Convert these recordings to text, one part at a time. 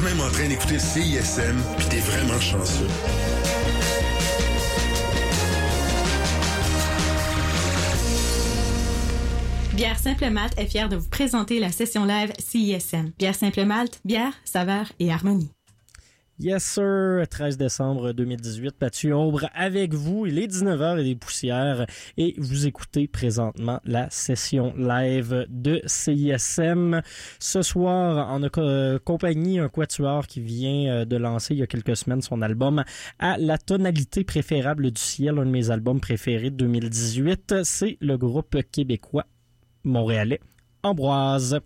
quand même en train d'écouter CISM, puis t'es vraiment chanceux. Bière Simple Malte est fière de vous présenter la session live CISM. Bière Simple Malte, bière, saveur et harmonie. Yes sir, 13 décembre 2018, Pathu Ombre avec vous. Il est 19h et des poussières et vous écoutez présentement la session live de CISM. Ce soir, en euh, compagnie un quatuor qui vient euh, de lancer il y a quelques semaines son album à la tonalité préférable du ciel, un de mes albums préférés de 2018. C'est le groupe québécois montréalais Ambroise.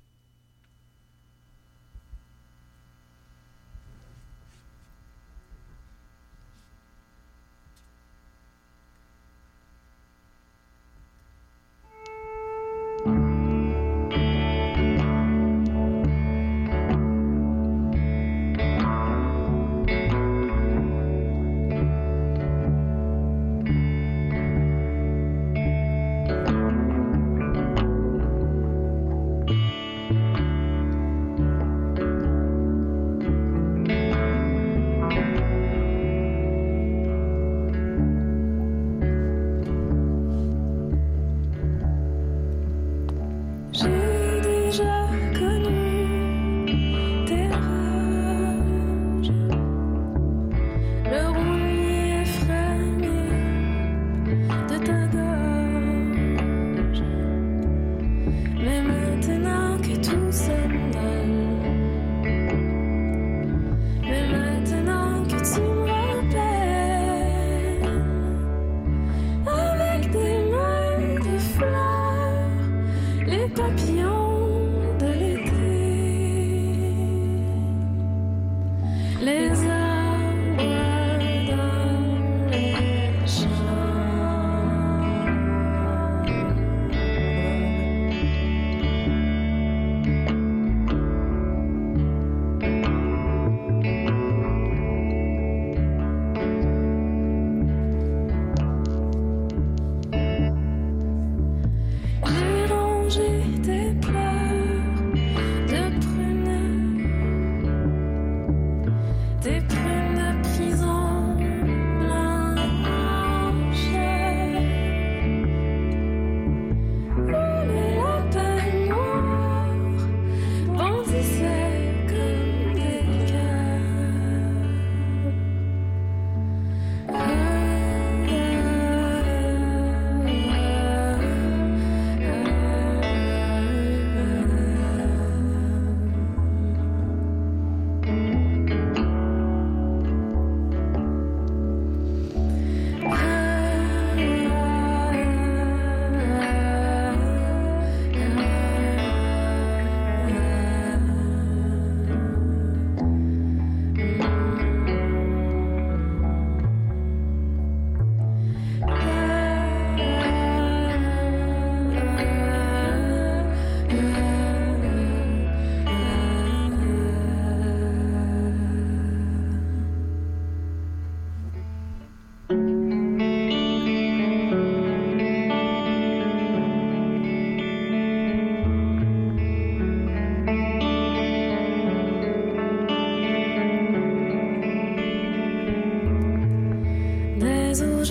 papillon.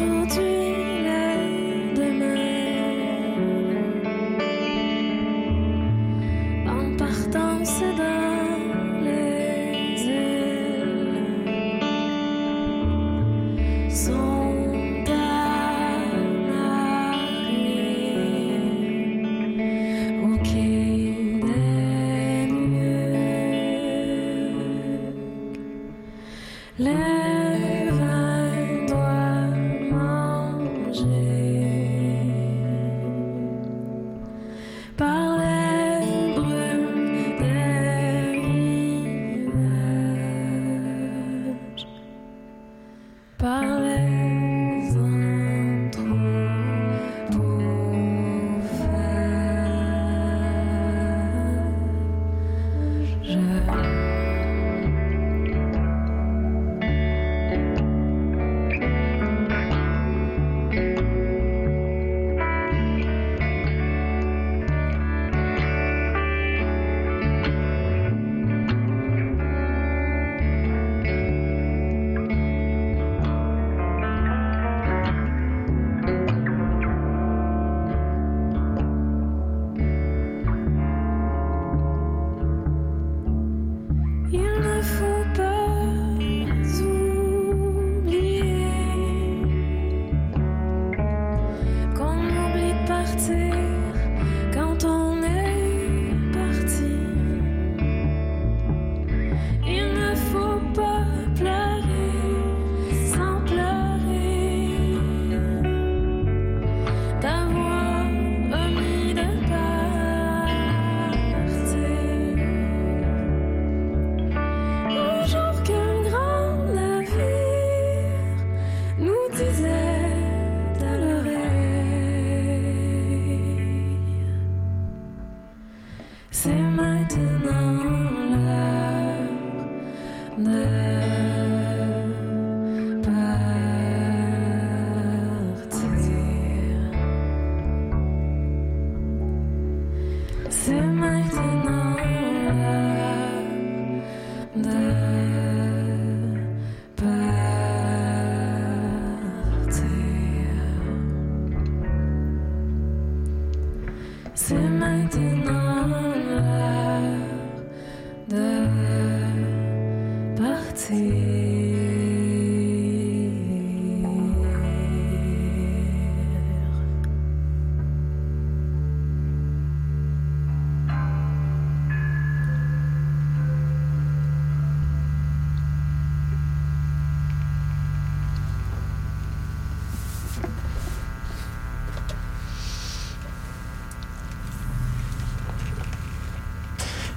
toujours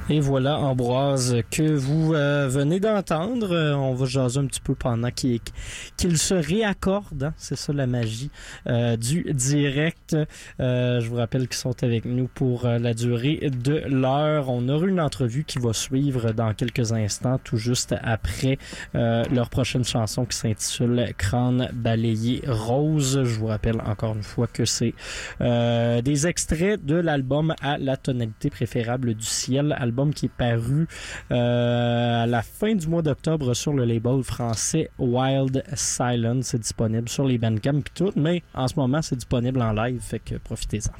Et voilà, Ambroise, que vous euh, venez d'entendre. Euh, on va jaser un petit peu pendant qu'il se réaccorde. Hein. C'est ça la magie euh, du direct. je vous rappelle qu'ils sont avec nous pour la durée de l'heure. On aura une entrevue qui va suivre dans quelques instants, tout juste après leur prochaine chanson qui s'intitule Crâne balayé rose. Je vous rappelle encore une fois que c'est des extraits de l'album à la tonalité préférable du ciel, album qui est paru euh, à la fin du mois d'octobre sur le label français Wild Silence. C'est disponible sur les Bandcamp et tout, mais en ce moment, c'est disponible en live, fait que profitez-en.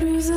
plus.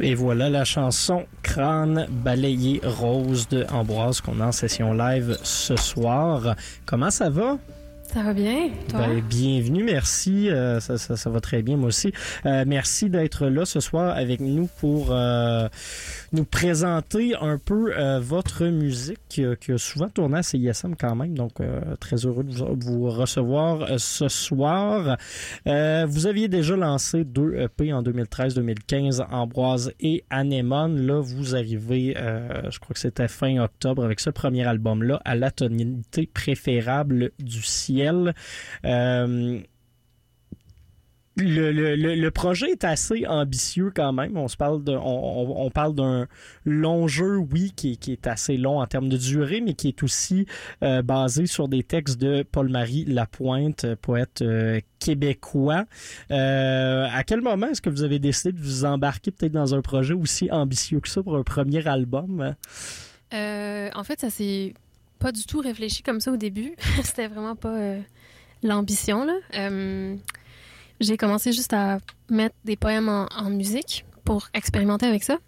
Et voilà la chanson Crâne balayé rose de Ambroise qu'on a en session live ce soir. Comment ça va? Ça va bien, toi? Ben, bienvenue, merci. Euh, ça, ça, ça, va très bien, moi aussi. Euh, merci d'être là ce soir avec nous pour euh, nous présenter un peu euh, votre musique qui a, souvent tourné à CISM quand même. Donc, euh, très heureux de vous, recevoir euh, ce soir. vous aviez déjà lancé deux EP en 2013-2015, Ambroise et Anémone. Là, vous arrivez, je crois que c'était fin octobre avec ce premier album-là, à la tonalité préférable du ciel. Le, le, le, projet est assez ambitieux quand même. On se parle de, on, parle d'un long jeu, oui, qui, qui, est assez long en termes de durée, mais qui est aussi euh, basé sur des textes de Paul-Marie Lapointe, poète euh, québécois. Euh, à quel moment est-ce que vous avez décidé de vous embarquer peut-être dans un projet aussi ambitieux que ça pour un premier album? en fait, ça s'est pas du tout réfléchi comme ça au début. C'était vraiment pas l'ambition, là j'ai commencé juste à mettre des poèmes en, musique pour expérimenter avec ça.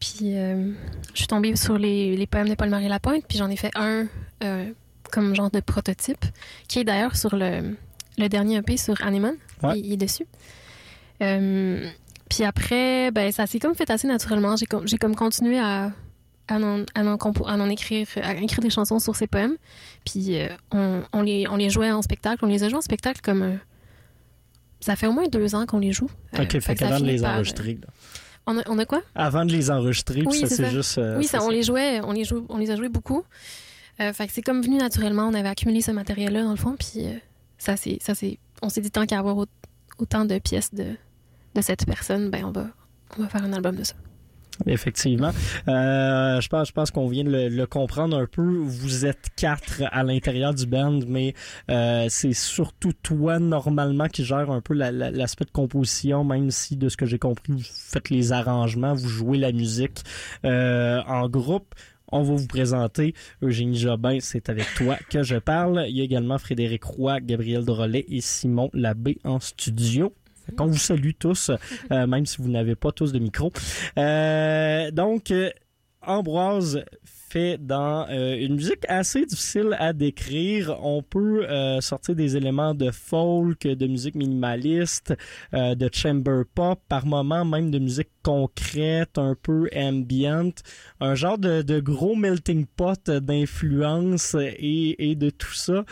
Puis euh, je suis tombée sur les, les poèmes de Paul-Marie Lapointe, puis j'en ai fait un euh, comme genre de prototype, qui est d'ailleurs sur le, le, dernier EP sur Animon. Il, est dessus. Euh, puis après, ben, ça s'est comme fait assez naturellement. J'ai comme, comme continué à, à, en, à, en, écrire, à écrire des chansons sur ces poèmes. Puis on, on, les, on les jouait en spectacle. On les a joués en spectacle comme ça fait au moins deux ans qu'on les joue. Euh, OK, fait, qu'avant de les enregistrer. On, a, on a, quoi? Avant de les enregistrer, oui, ça c'est juste. Euh, oui, ça, on les jouait, on les, joue, on les a joués beaucoup. Euh, fait que c'est comme venu naturellement. On avait accumulé ce matériel-là dans le fond, puis ça c'est, ça c'est, on s'est dit tant qu'à avoir autant de pièces de, de cette personne, ben on va, on va faire un album de ça. Effectivement. Euh, je pense, je pense qu'on vient de le, comprendre un peu. Vous êtes quatre à l'intérieur du band, mais euh, c'est surtout toi normalement qui gère un peu l'aspect de composition, même si de ce que j'ai compris, vous faites les arrangements, vous jouez la musique euh, en groupe. On va vous présenter Eugénie Jobin, c'est avec toi que je parle. Il y a également Frédéric Roy, Gabriel Drolet et Simon Labbé en studio. On vous salue tous, euh, même si vous n'avez pas tous de micro. Euh, donc, euh, Ambroise fait dans une musique assez difficile à décrire. On peut sortir des éléments de folk, de musique minimaliste, de chamber pop, par moments même de musique concrète, un peu ambient, un genre de, gros melting pot d'influence et, et, de tout ça.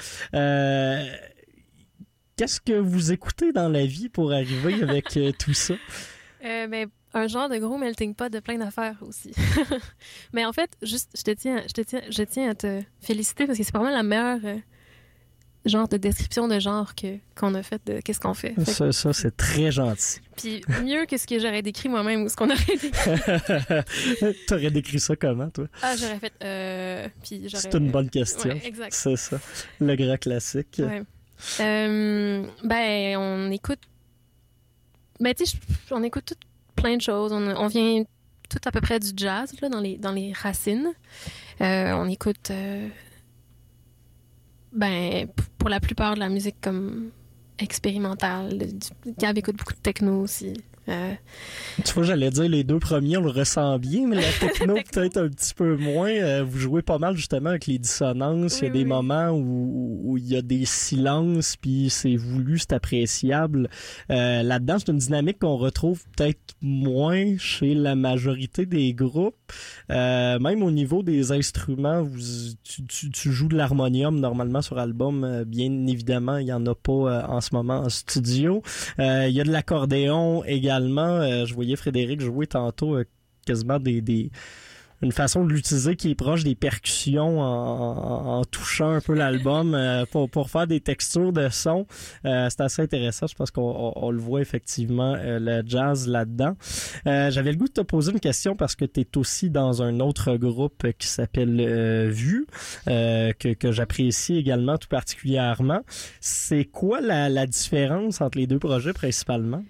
Qu'est-ce que vous écoutez dans la vie pour arriver avec euh, tout ça? Euh, ben, un genre de gros melting pot de plein d'affaires aussi. Mais en fait, juste, je te tiens, je te tiens, je tiens à te féliciter parce que c'est vraiment la meilleure euh, genre de description de genre que qu'on a fait de qu'est-ce qu'on fait. Ça, ça c'est très gentil. Puis mieux que ce que j'aurais décrit moi-même ou ce qu'on aurait décrit. T'aurais décrit ça comment, toi? Ah, j'aurais fait. Euh, puis C'est une bonne question. Ouais, exact. C'est ça. Le grand classique. Ouais. Euh, ben, on écoute. Ben, tu sais, on écoute plein de choses. On, vient tout à peu près du jazz, là, dans les, dans les racines. Euh, on écoute. Euh, ben, pour la plupart de la musique comme expérimentale. Gab écoute beaucoup de techno aussi. Euh, tu vois, j'allais dire les deux premiers, on le ressent bien, mais la techno peut-être un petit peu moins. Euh, vous jouez pas mal justement avec les dissonances. il y a des moments où, où, il y a des silences, puis c'est voulu, c'est appréciable. Euh, là-dedans, c'est une dynamique qu'on retrouve peut-être moins chez la majorité des groupes. même au niveau des instruments, vous, tu, tu, joues de l'harmonium normalement sur album. bien évidemment, il y en a pas en ce moment en studio. il y a de l'accordéon également euh, je voyais Frédéric jouer tantôt euh, quasiment des, des une façon de l'utiliser qui est proche des percussions en, touchant un peu l'album euh, pour, pour faire des textures de son. c'est assez intéressant. Je pense qu'on le voit effectivement, le jazz là-dedans. J'avais le goût de te poser une question parce que tu es aussi dans un autre groupe qui s'appelle Vue, que, que j'apprécie également tout particulièrement. C'est quoi la, la différence entre les deux projets principalement?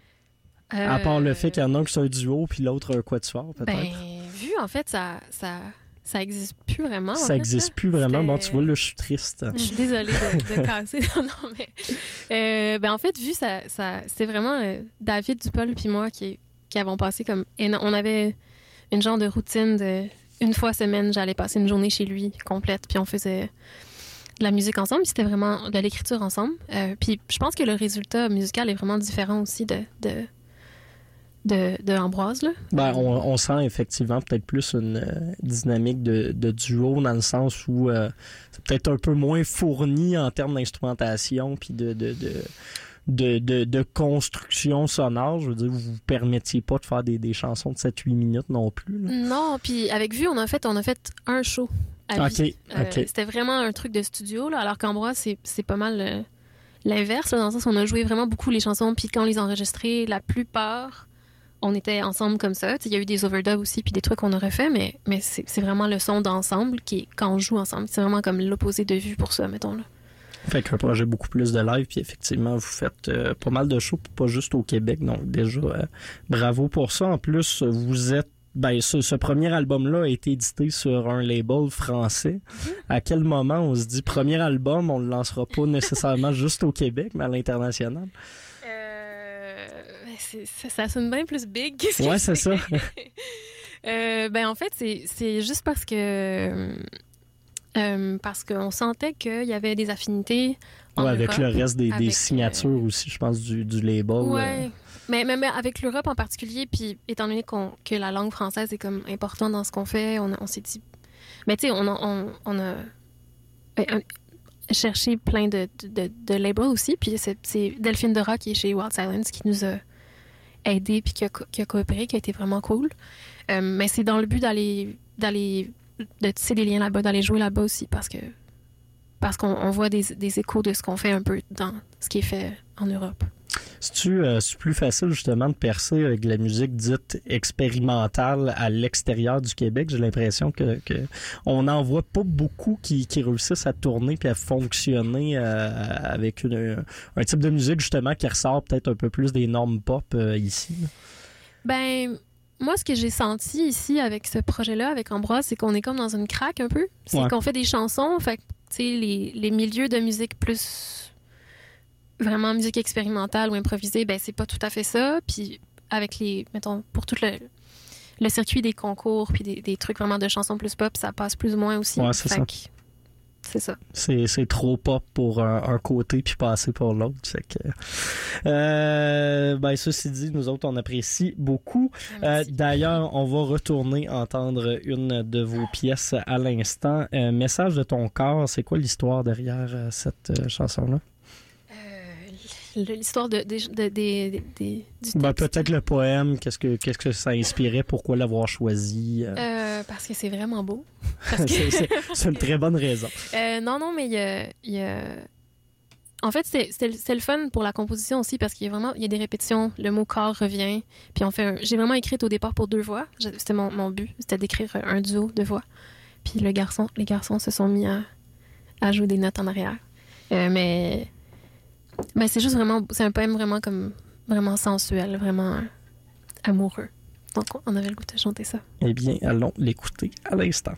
À part le fait qu'il y en a un qui est un duo puis l'autre un quatuor, peut-être. Ben, vu, en fait, ça, ça, ça existe plus vraiment. Ça existe plus vraiment. Bon, tu vois, là, je suis triste. Je suis désolée de, casser. non, mais. Euh, ben, en fait, vu, ça, ça, c'est vraiment euh, David Dupol puis moi qui, qui avons passé comme. on avait une genre de routine de. Une fois semaine, j'allais passer une journée chez lui complète, puis on faisait de la musique ensemble, c'était vraiment de l'écriture ensemble. Euh, puis je pense que le résultat musical est vraiment différent aussi de, de de, de Ambroise. Là? Ben, on, sent effectivement peut-être plus une euh, dynamique de, de, duo dans le sens où euh, c'est peut-être un peu moins fourni en termes d'instrumentation puis de, de, de, de, de, construction sonore. Je veux dire, vous vous permettiez pas de faire des, des chansons de 7-8 minutes non plus. Non, puis avec Vue, on a fait, on a fait un show. À euh, C'était vraiment un truc de studio, là, alors qu'Ambroise, c'est pas mal l'inverse, dans le sens où on a joué vraiment beaucoup les chansons, puis quand on les a enregistrées, la plupart, on était ensemble comme ça. Il y a eu des overdubs aussi, puis des trucs qu'on aurait fait, mais, mais c'est vraiment le son d'ensemble qui quand on joue ensemble. C'est vraiment comme l'opposé de vue pour ça, mettons. Là. Fait qu'un projet beaucoup plus de live, puis effectivement, vous faites euh, pas mal de shows, pas juste au Québec, donc déjà, euh, bravo pour ça. En plus, vous êtes ben, ce, premier album-là a été édité sur un label français. Mm-hmm. À quel moment on se dit premier album, on le lancera pas nécessairement juste au Québec, mais à l'international? Euh, ça sonne bien plus big. ouais, c'est ça. euh, ben, en fait, c'est juste parce que euh, parce qu'on sentait qu'il y avait des affinités. avec le reste des, des signatures euh, aussi, je pense, du, du label. Oui, euh. mais, mais, avec l'Europe en particulier, puis étant donné que la langue française est comme importante dans ce qu'on fait, on, on s'est dit. Mais tu sais, on, on, on, a cherché plein de, de, de labels aussi, puis c'est Delphine Dora qui est chez Wild Silence qui nous a aidés puis qui a, coopéré, qui a été vraiment cool. mais c'est dans le but d'aller d'aller de tisser des liens là-bas, d'aller jouer là-bas aussi parce que parce qu'on voit des, des, échos de ce qu'on fait un peu dans ce qui est fait en Europe. C'est-tu euh, plus facile justement de percer avec de la musique dite expérimentale à l'extérieur du Québec? J'ai l'impression que, que, on n'en voit pas beaucoup qui, qui, réussissent à tourner puis à fonctionner euh, avec une, un type de musique justement qui ressort peut-être un peu plus des normes pop euh, ici. Ben, moi, ce que j'ai senti ici avec ce projet-là, avec Ambroise, c'est qu'on est comme dans une craque un peu. C'est qu'on fait des chansons, fait tu sais, les, les, milieux de musique plus vraiment musique expérimentale ou improvisée, ben c'est pas tout à fait ça. Puis avec les, mettons, pour tout le, le circuit des concours puis des, des, trucs vraiment de chansons plus pop, ça passe plus ou moins aussi. Ouais, c'est ça. C'est ça. C'est trop pop pour un, côté puis passer pour l'autre. Que... Euh, ben, ceci dit, nous autres, on apprécie beaucoup. Euh, d'ailleurs, on va retourner entendre une de vos pièces à l'instant. Euh, Message de ton corps, c'est quoi l'histoire derrière cette chanson-là? L'histoire de, de, de, ben, peut-être le poème, qu'est-ce que qu'est-ce que ça inspirait, pourquoi l'avoir choisi euh? Euh, Parce que c'est vraiment beau. c'est une très bonne raison. Euh, non, non, mais il y a, En fait, c'est le fun pour la composition aussi parce qu'il y a vraiment il y a des répétitions, le mot corps revient, puis on fait. J'ai vraiment écrit au départ pour deux voix. C'était mon, mon, but, c'était d'écrire un duo de voix. Puis le garçon, les garçons se sont mis à, à jouer des notes en arrière. mais ben, c'est juste vraiment, c'est un poème vraiment comme, vraiment sensuel, vraiment amoureux. Donc, on avait le goût de chanter ça. Eh bien, allons l'écouter à l'instant.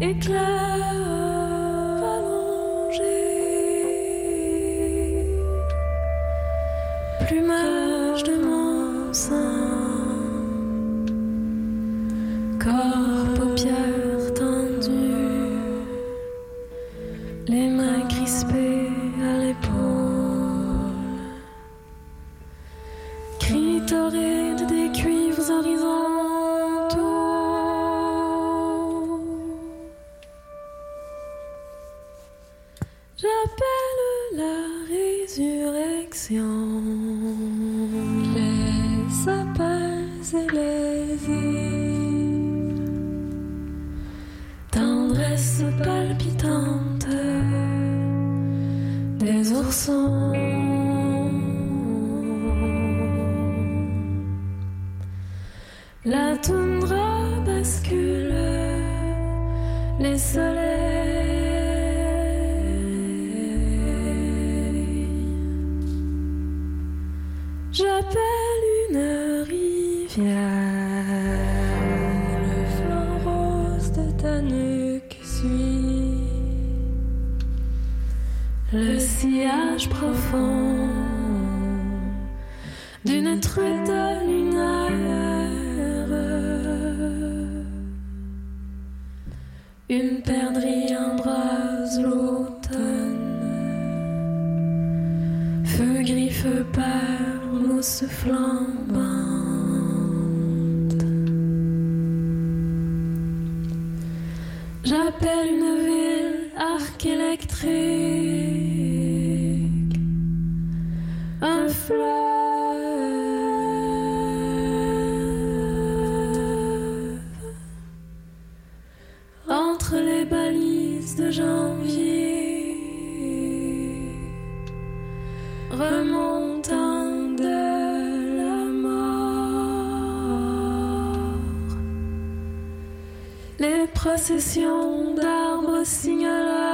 J'appelle une Entre les balises de janvier, remontant de la mort, les processions d'arbres signalent.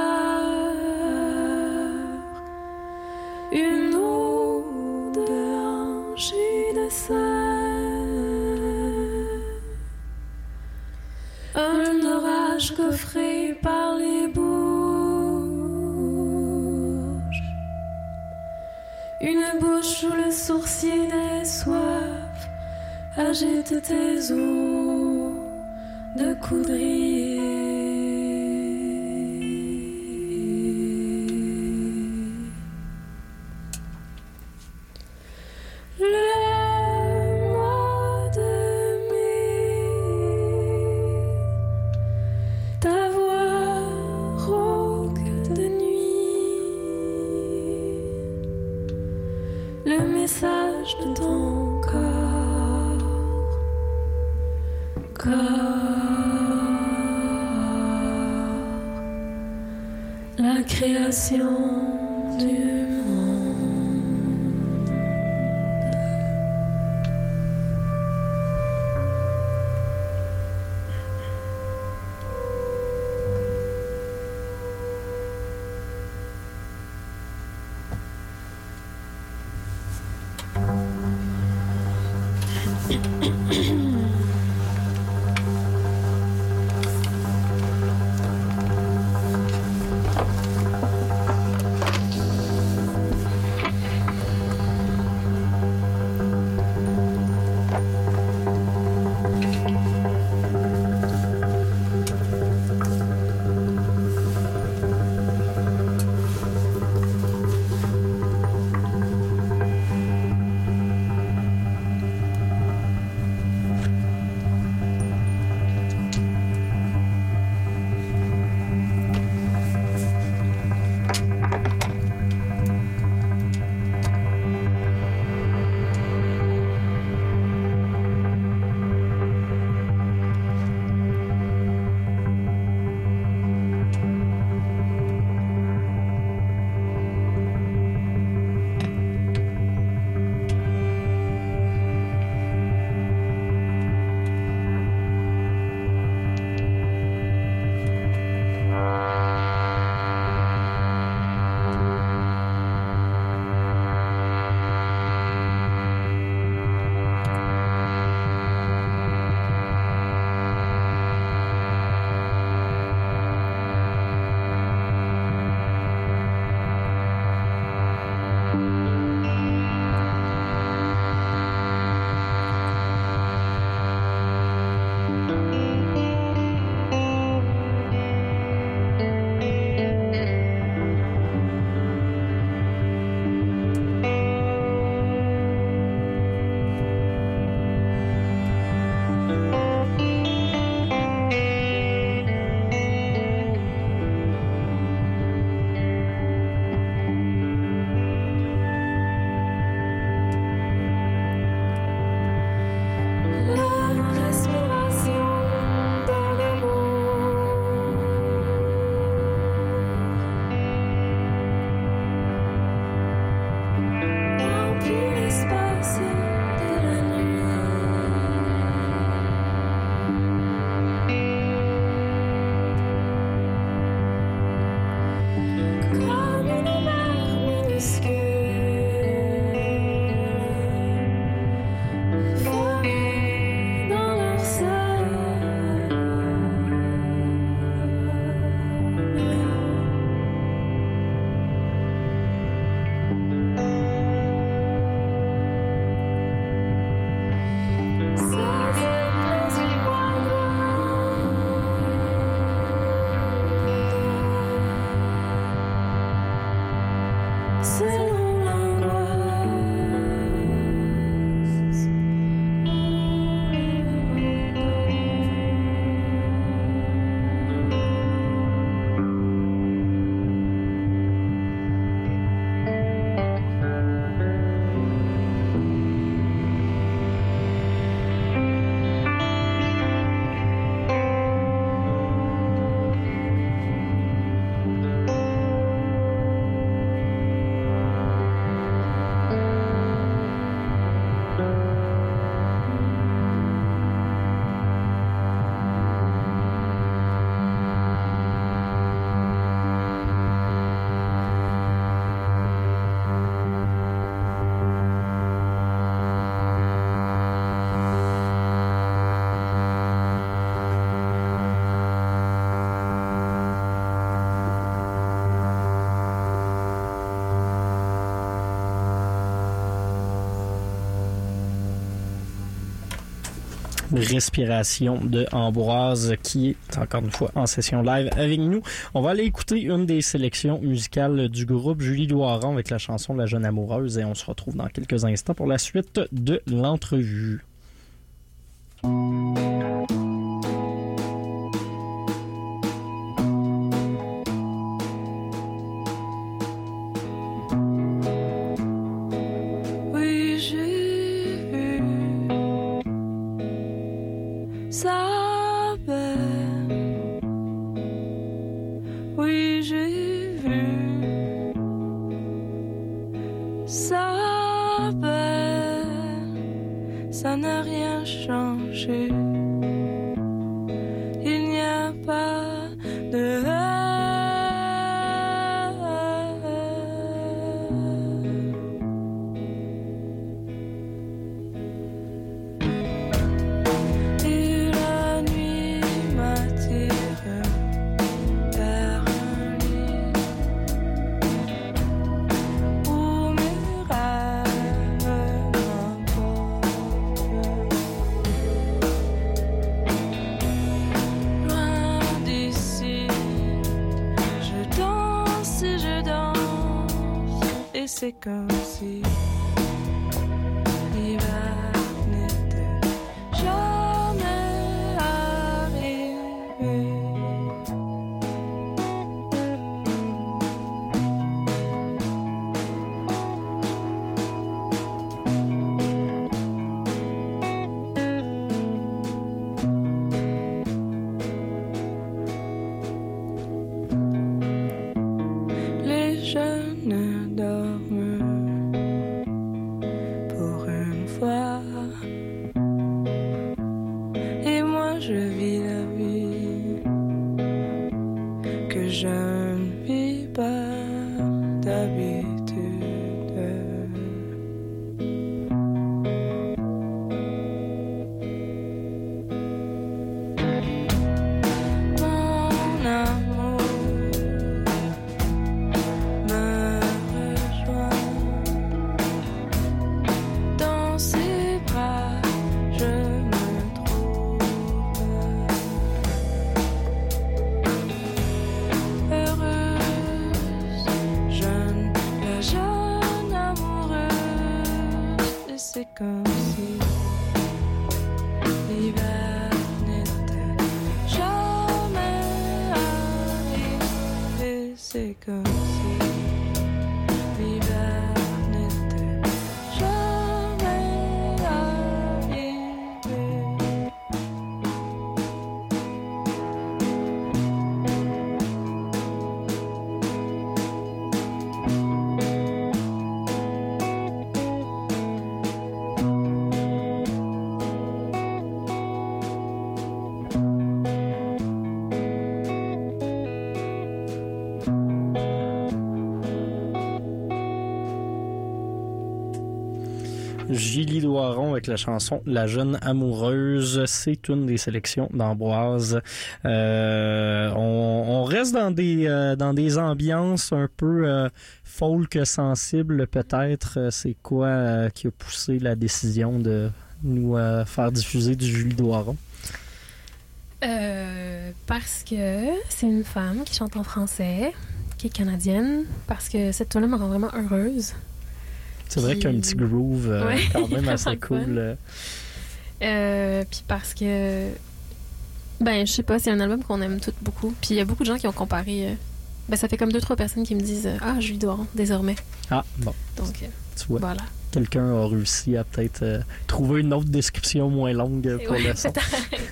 chargé de tes os de coudrier. seu Respiration de Ambroise qui est encore une fois en session live avec nous. On va aller écouter une des sélections musicales du groupe Julie Loiron avec la chanson La jeune amoureuse et on se retrouve dans quelques instants pour la suite de l'entrevue. Gilly Doiron avec la chanson La jeune amoureuse. C'est une des sélections d'Ambroise. Euh, on, reste dans des euh, dans des ambiances un peu euh, folk sensibles peut-être. Euh, C'est quoi qui a poussé la décision de nous faire diffuser du Julie Doiron? Parce que c'est une femme qui chante en français, qui est canadienne, parce que cette tune-là me rend vraiment heureuse. C'est vrai qu'il y a un petit groove euh, Ouais, quand même assez cool. euh. Euh, puis parce que, ben, je sais pas, c'est un album qu'on aime toutes beaucoup. Puis il y a beaucoup de gens qui ont comparé. euh, ben, ça fait comme deux, trois personnes qui me disent Ah, Julie Doiron, désormais. Ah, bon, Donc, tu vois. voilà. quelqu'un a réussi à peut-être trouver une autre description moins longue pour Ouais, le son.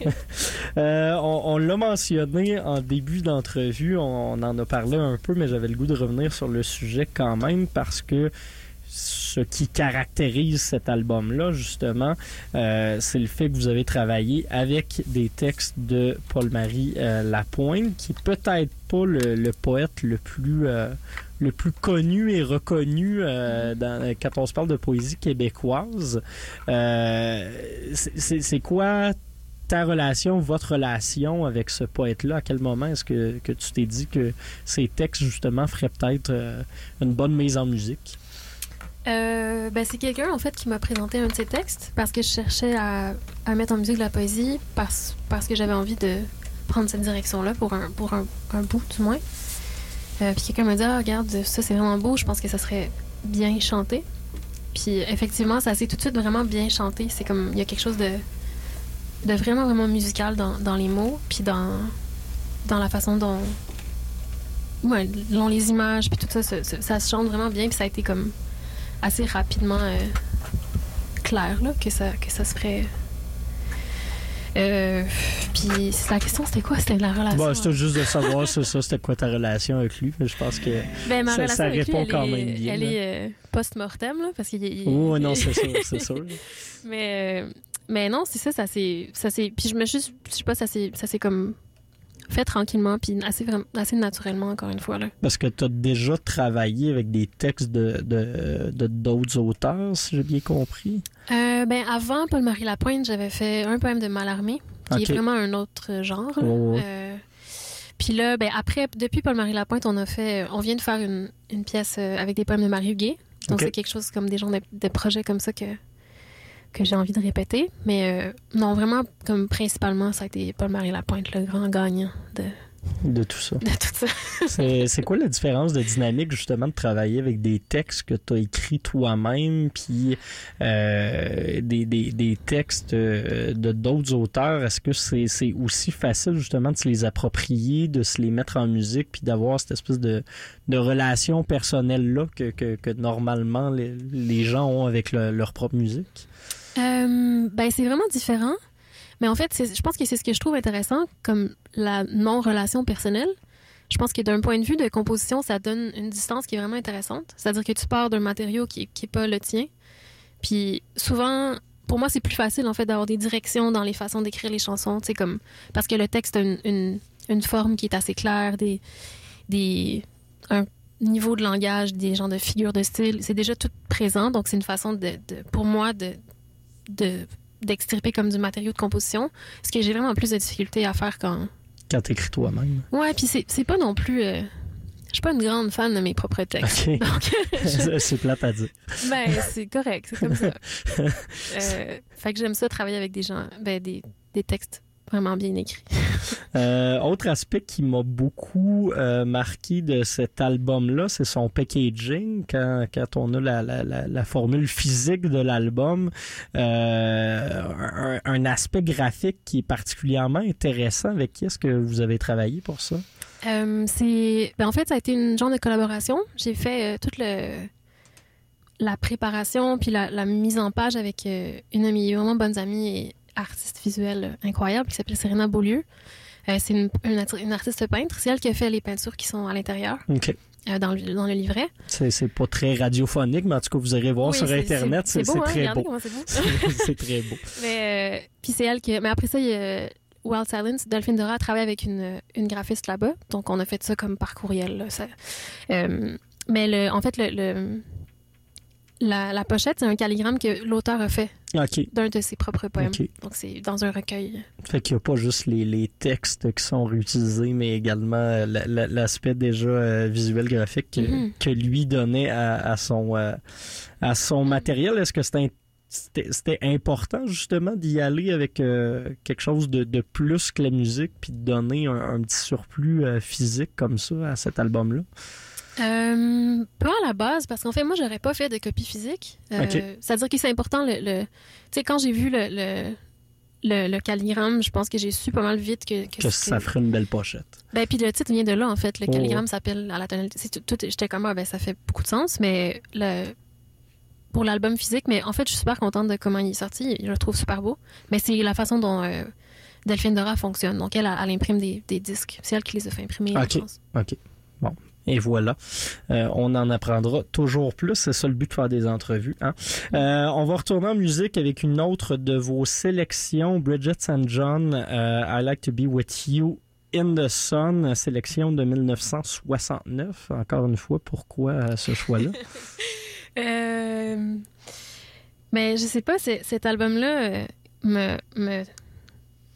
on on l'a mentionné en début d'entrevue, on, on en a parlé un peu, mais j'avais le goût de revenir sur le sujet quand même parce que ce qui caractérise cet album-là, justement, euh, c'est le fait que vous avez travaillé avec des textes de Paul-Marie euh, Lapointe, qui peut-être pas le, poète le plus, euh, le plus connu et reconnu euh, dans- quand on se parle de poésie québécoise. C'est- quoi ta relation, votre relation avec ce poète-là? À quel moment est-ce que, que tu t'es dit que ces textes, justement, feraient peut-être une bonne mise en musique? Euh, ben, c'est quelqu'un, en fait, qui m'a présenté un de ses textes parce que je cherchais à, mettre en musique de la poésie parce, que j'avais envie de prendre cette direction-là pour un, pour un, bout, du moins. Euh, puis quelqu'un m'a dit, ah, regarde, ça, c'est vraiment beau, je pense que ça serait bien chanté. Puis effectivement, ça s'est tout de suite vraiment bien chanté. C'est comme, il y a quelque chose de, de vraiment, vraiment musical dans, les mots, puis dans, dans la façon dont, ouais, dont les images, puis tout ça, ça- ça se chante vraiment bien, puis ça a été comme assez rapidement euh, clair là, que, ça, que ça se ferait. Euh, puis la question c'était quoi? C'était la relation. Bon, c'était juste de savoir, c'est ça, c'était quoi ta relation avec lui. mais Je pense que. Ben, ma ça- ça avec lui, répond elle quand est, même bien, Elle est euh, post-mortem, là, parce qu'il il- Oh, non, c'est sûr, c'est sûr. mais, mais non, c'est ça, ça s'est. Puis je me suis. Je sais pas, ça s'est comme fait tranquillement, puis assez, assez naturellement, encore une fois. Là. Parce que tu as déjà travaillé avec des textes de de- de- d'autres auteurs, si j'ai bien compris? Euh, ben, avant Paul-Marie Lapointe, j'avais fait un poème de Mallarmé, qui est vraiment un autre genre. Euh, puis là, ben, après, depuis Paul-Marie Lapointe, on a fait, on vient de faire une, une pièce euh, avec des poèmes de Marie Huguet. Donc, c'est quelque chose comme des de, de projets comme ça que, que j'ai envie de répéter. Mais euh, non, vraiment, comme principalement, ça a été Paul-Marie Lapointe, le grand gagnant de, De tout ça. de tout ça. C'est quoi la différence de dynamique, justement, de travailler avec des textes que tu as écrits toi-même, puis euh, des, des, des textes euh, de d'autres auteurs? Est-ce que c'est c'est aussi facile, justement, de se les approprier, de se les mettre en musique, puis d'avoir cette espèce de, de relation personnelle-là que, que, que normalement les, les gens ont avec le- leur propre musique? Euh, ben, c'est vraiment différent. Mais en fait, je pense que c'est ce que je trouve intéressant, comme la non-relation personnelle. Je pense que d'un point de vue de composition, ça donne une distance qui est vraiment intéressante. C'est-à-dire que tu pars d'un matériau qui, qui est pas le tien. Puis souvent, pour moi, c'est plus facile en fait d'avoir des directions dans les façons d'écrire les chansons. Comme parce que le texte a une, une, forme qui est assez claire, des, des un niveau de langage, des genres de figures de style. C'est déjà tout présent, donc c'est une façon de- pour moi de de d'extirper comme du matériau de composition, ce que j'ai vraiment plus de difficulté à faire quand. Quand tu écris toi-même. Ouais, puis c'est c'est pas non plus. euh, Je suis pas une grande fan de mes propres textes. Ok. Donc, c'est plate à dire. ben, c'est correct, c'est comme ça. Euh, fait que j'aime ça travailler avec des gens, ben, des, des textes vraiment bien écrits. Euh, autre aspect qui m'a beaucoup euh, marqué de cet album-là, c'est son packaging. Quand, quand on a la, la, la, la formule physique de l'album, euh, un, un aspect graphique qui est particulièrement intéressant. Avec qui est-ce que vous avez travaillé pour ça? C'est, ben, en fait, ça a été une genre de collaboration. J'ai fait toute le la préparation puis la, mise en page avec une amie, vraiment bonnes amies et artiste visuelle euh, incroyable qui s'appelle Serena Beaulieu. Euh, c'est une, une art- une artiste peintre. C'est elle qui a fait les peintures qui sont à l'intérieur, euh, dans, le, dans le livret. C'est, c'est pas très radiophonique, mais en tout cas, vous irez voir Oui, sur Internet. C'est, hein? très beau. c'est très beau. Mais, euh, puis c'est elle qui. Mais après ça, il y a Wild Silence. Delphine Dora a travaillé avec une, une graphiste là-bas. Donc, on a fait ça comme par courriel. là, ça. Euh, mais le, en fait, le, le- la, la pochette, c'est un calligramme que l'auteur a fait d'un de ses propres poèmes. Donc, c'est dans un recueil. Fait qu'il n'y a pas juste les, les textes qui sont réutilisés, mais également euh, la- la- l'aspect déjà euh, visuel graphique que, Mhm. que lui donnait à, à son, euh, à son matériel. Est-ce que c'était important justement d'y aller avec euh, quelque chose de, de plus que la musique, puis de donner un, un petit surplus physique comme ça à cet album-là? Euh, pas à la base, parce qu'en fait, moi, j'aurais pas fait de copie physique. Euh. C'est-à-dire que c'est important. Le, le- Tu sais, quand j'ai vu le, le, le, le calligramme, je pense que j'ai su pas mal vite que, que, ça ferait une belle pochette. Ben, puis le titre vient de là, en fait. Le Oh, calligramme s'appelle à la tonalité. Tout, tout- J'étais comme, ah, ben, ça fait beaucoup de sens, mais le, pour l'album physique, mais en fait, je suis super contente de comment il est sorti. Je le trouve super beau. Mais c'est la façon dont euh, Delphine Dora fonctionne. Donc, elle, elle imprime des, des disques. C'est elle qui les a fait imprimer, Ok. je pense. OK. Bon. Et voilà. Euh, on en apprendra toujours plus. C'est ça le but de faire des entrevues. Hein? Euh, on va retourner en musique avec une autre de vos sélections, Bridget St. John, euh, I Like to Be With You in the Sun, sélection de 1969. Encore une fois, pourquoi ce choix-là? Mais je sais pas, cet album-là me, me,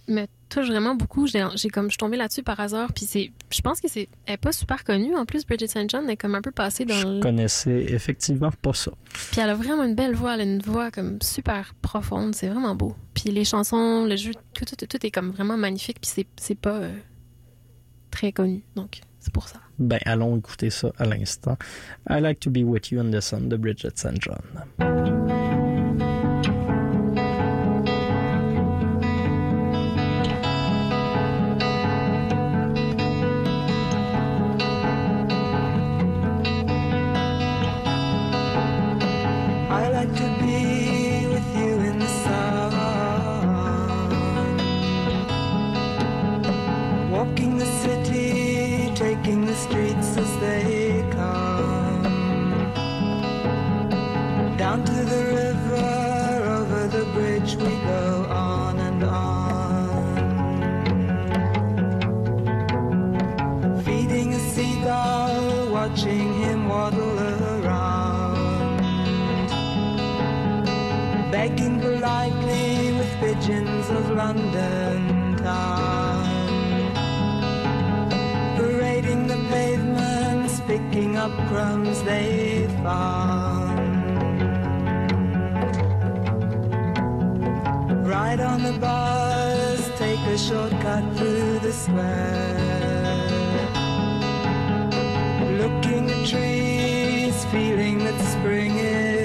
me touche vraiment beaucoup. J'ai comme je suis tombée là-dessus par hasard, puis c'est, je pense que c'est, elle est pas super connue. En plus, Bridget St. John est comme un peu passée dans. Je le- connaissais effectivement pas ça. Puis elle a vraiment une belle voix, elle a une voix comme super profonde, c'est vraiment beau. Puis les chansons, le jeu, tout, tout, tout est comme vraiment magnifique, puis c'est, c'est pas euh, très connu, donc c'est pour ça. Ben, allons écouter ça à l'instant. I Like to Be With You in the Sun de Bridget St. John. Picking up crumbs they found. Ride on the bus, take a shortcut through the square. Looking at trees, feeling that spring is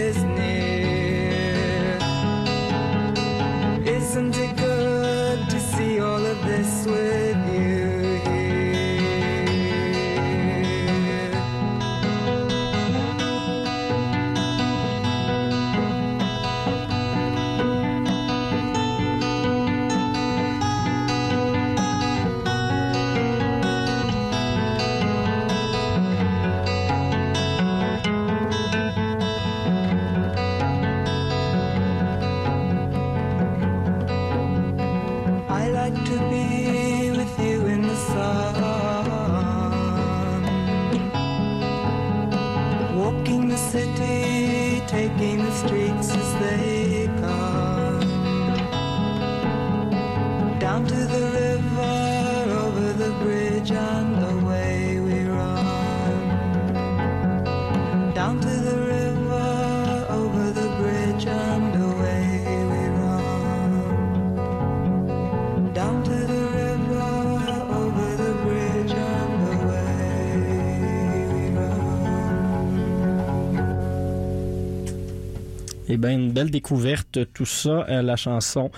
Eh bien, une belle découverte, tout ça, euh, la chanson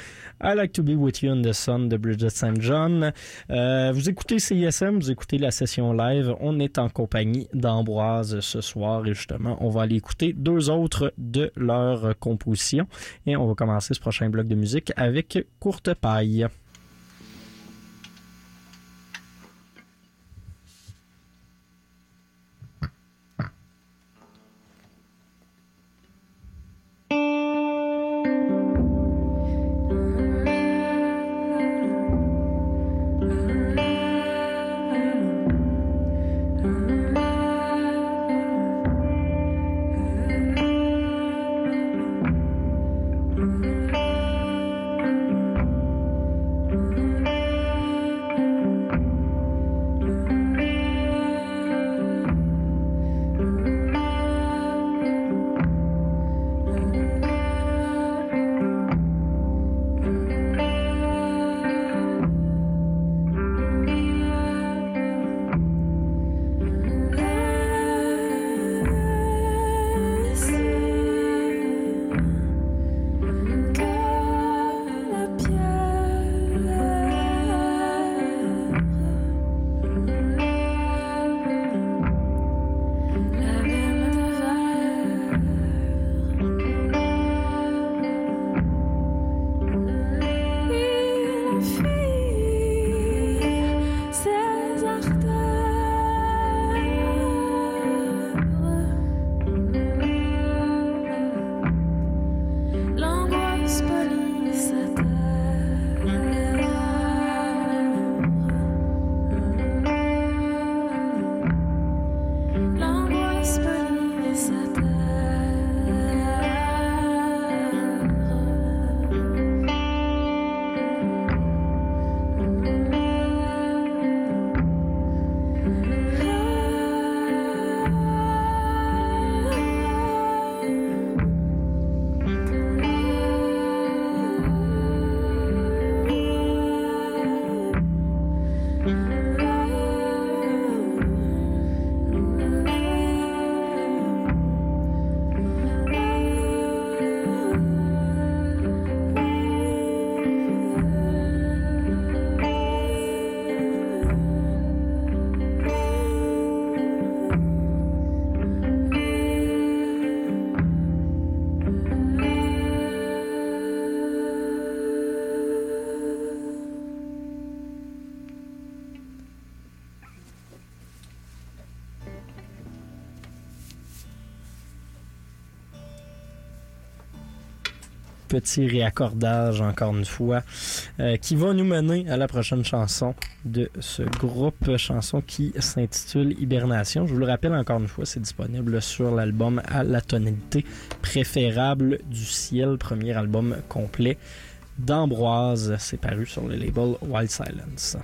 I Like to Be With You in the Sun de Bridget St. John. Euh, vous écoutez CISM, vous écoutez la session live. On est en compagnie d'Ambroise ce soir et justement, on va aller écouter deux autres de leurs compositions. Et on va commencer ce prochain bloc de musique avec Courte Paille. Petit réaccordage encore une fois euh, qui va nous mener à la prochaine chanson de ce groupe chanson qui s'intitule Hibernation. Je vous le rappelle encore une fois, c'est disponible sur l'album à la tonalité préférable du ciel, premier album complet d'Ambroise. C'est paru sur le label Wild Silence.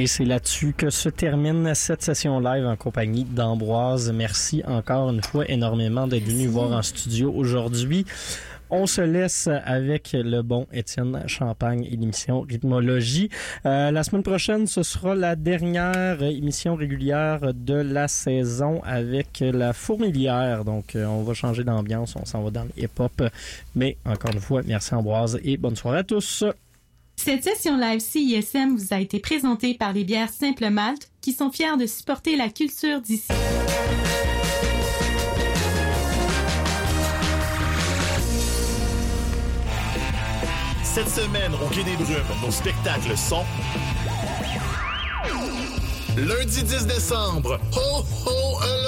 Et c'est là-dessus que se termine cette session live en compagnie d'Ambroise. Merci encore une fois énormément d'être venu voir en studio aujourd'hui. On se laisse avec le bon Étienne Champagne et l'émission Rhythmologie. Euh, la semaine prochaine, ce sera la dernière émission régulière de la saison avec la fourmilière. Donc, euh, on va changer d'ambiance, on s'en va dans le hip-hop. Mais encore une fois, merci Ambroise et bonne soirée à tous. Cette session live CISM vous a été présentée par les bières Simple Malte qui sont fiers de supporter la culture d'ici. Cette semaine, au Quai des Brumes, nos spectacles sont... Lundi 10 décembre, Ho Ho Alone.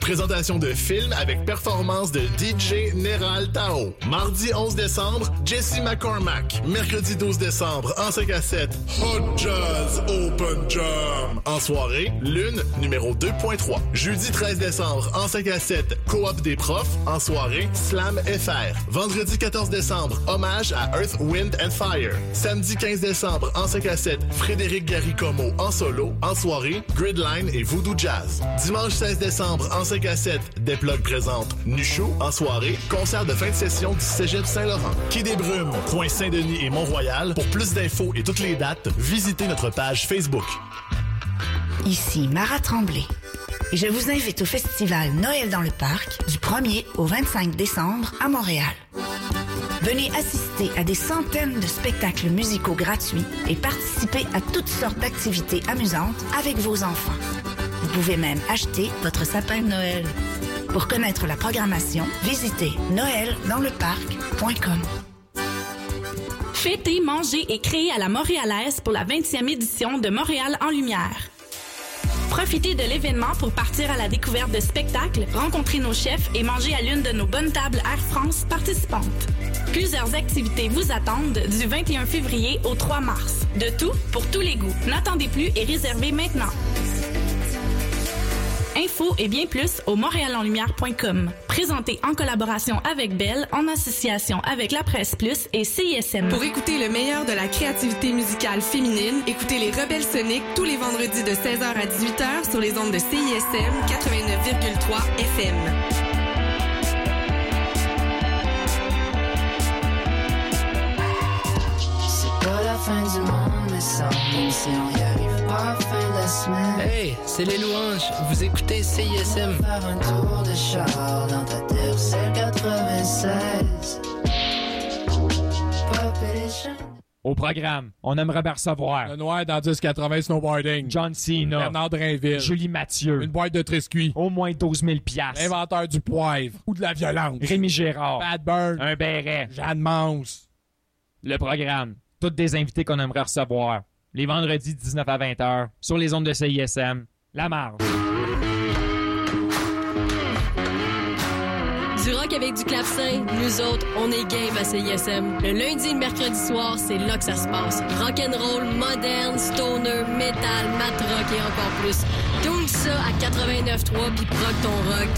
Présentation de film avec performance de DJ Neral Tao. Mardi 11 décembre, Jesse McCormack. Mercredi 12 décembre, en 5 à 7, Hot Jazz Open Jam. En soirée, Lune, numéro 2.3. Jeudi 13 décembre, en 5 à 7, Coop des profs. En soirée, Slam FR. Vendredi 14 décembre, hommage à Earth, Wind and Fire. Samedi 15 décembre, en 5 à 7, Frédéric Garicomo en solo. En soirée, Gridline et Voodoo Jazz. Dimanche 16 décembre, en 5 à 7, Desplugs présente Nuchou. En soirée, concert de fin de session du Cégep Saint-Laurent. Quai des Brumes, Coin Saint-Denis et Mont-Royal. Pour plus d'infos et toutes les dates, visitez notre page Facebook. Ici Mara Tremblay. Je vous invite au festival Noël dans le parc du 1er au 25 décembre à Montréal. Venez assister à des centaines de spectacles musicaux gratuits et participer à toutes sortes d'activités amusantes avec vos enfants. Vous pouvez même acheter votre sapin de Noël. Pour connaître la programmation, visitez noeldansleparc.com. Fêter, manger et créer à la Montréalaise pour la 20e édition de Montréal en Lumière. Profitez de l'événement pour partir à la découverte de spectacles, rencontrer nos chefs et manger à l'une de nos bonnes tables Air France participantes. Plusieurs activités vous attendent du 21 février au 3 mars. De tout pour tous les goûts. N'attendez plus et réservez maintenant. Infos et bien plus au montréalenlumière.com. Présenté en collaboration avec Bell, en association avec La Presse Plus et CISM. Pour écouter le meilleur de la créativité musicale féminine, écoutez les Rebelles Soniques tous les vendredis de 16h à 18h sur les ondes de CISM 89,3 FM. C'est pas la fin du monde, mais ça, même si on y arrive Hey, c'est les louanges. Vous écoutez CISM. Faire un tour de char dans ta terre, c'est 96. Au programme, on aimerait bien recevoir Le noir dans 1080 snowboarding. John Cena, Bernard Drainville. Julie Mathieu, Une boîte de triscuits. au moins 12 000 piastres. L'inventeur du poivre. Ou de la violence. Rémi Gérard, Bad Burn. un béret. Jeanne Mance. Le programme, toutes des invités qu'on aimerait recevoir. Les vendredis 19 à 20 h sur les ondes de CISM. La marge. Du rock avec du clavecin, nous autres, on est game à CISM. Le lundi et le mercredi soir, c'est là que ça se passe. Rock and roll, moderne, stoner, metal, mat rock et encore plus. Tout ça à 89.3 puis proc ton rock.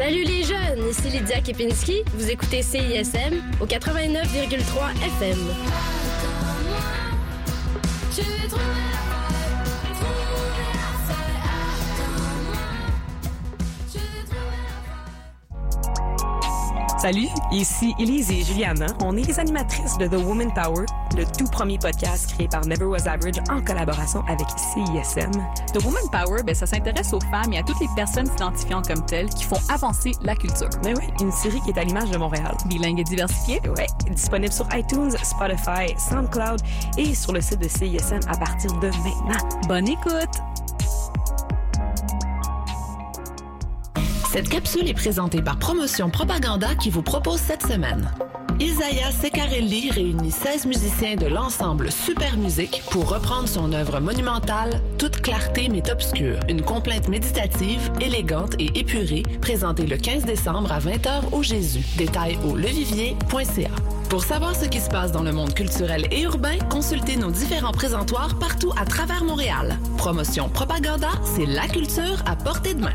Salut les jeunes, ici Lydia Kepinski. Vous écoutez CISM au 89,3 FM. Salut, ici Elise et Juliana. On est les animatrices de The Woman Power, le tout premier podcast créé par Never Was Average en collaboration avec CISM. The Woman Power, ben, ça s'intéresse aux femmes et à toutes les personnes s'identifiant comme telles qui font avancer la culture. Mais oui, une série qui est à l'image de Montréal. Bilingue et diversifiée. Ouais, disponible sur iTunes, Spotify, SoundCloud et sur le site de CISM à partir de maintenant. Bonne écoute! Cette capsule est présentée par Promotion Propaganda qui vous propose cette semaine. Isaiah Secarelli réunit 16 musiciens de l'ensemble Super Musique pour reprendre son œuvre monumentale Toute clarté m'est obscure, une complainte méditative, élégante et épurée, présentée le 15 décembre à 20h au Jésus. Détails au levivier.ca. Pour savoir ce qui se passe dans le monde culturel et urbain, consultez nos différents présentoirs partout à travers Montréal. Promotion Propaganda, c'est la culture à portée de main.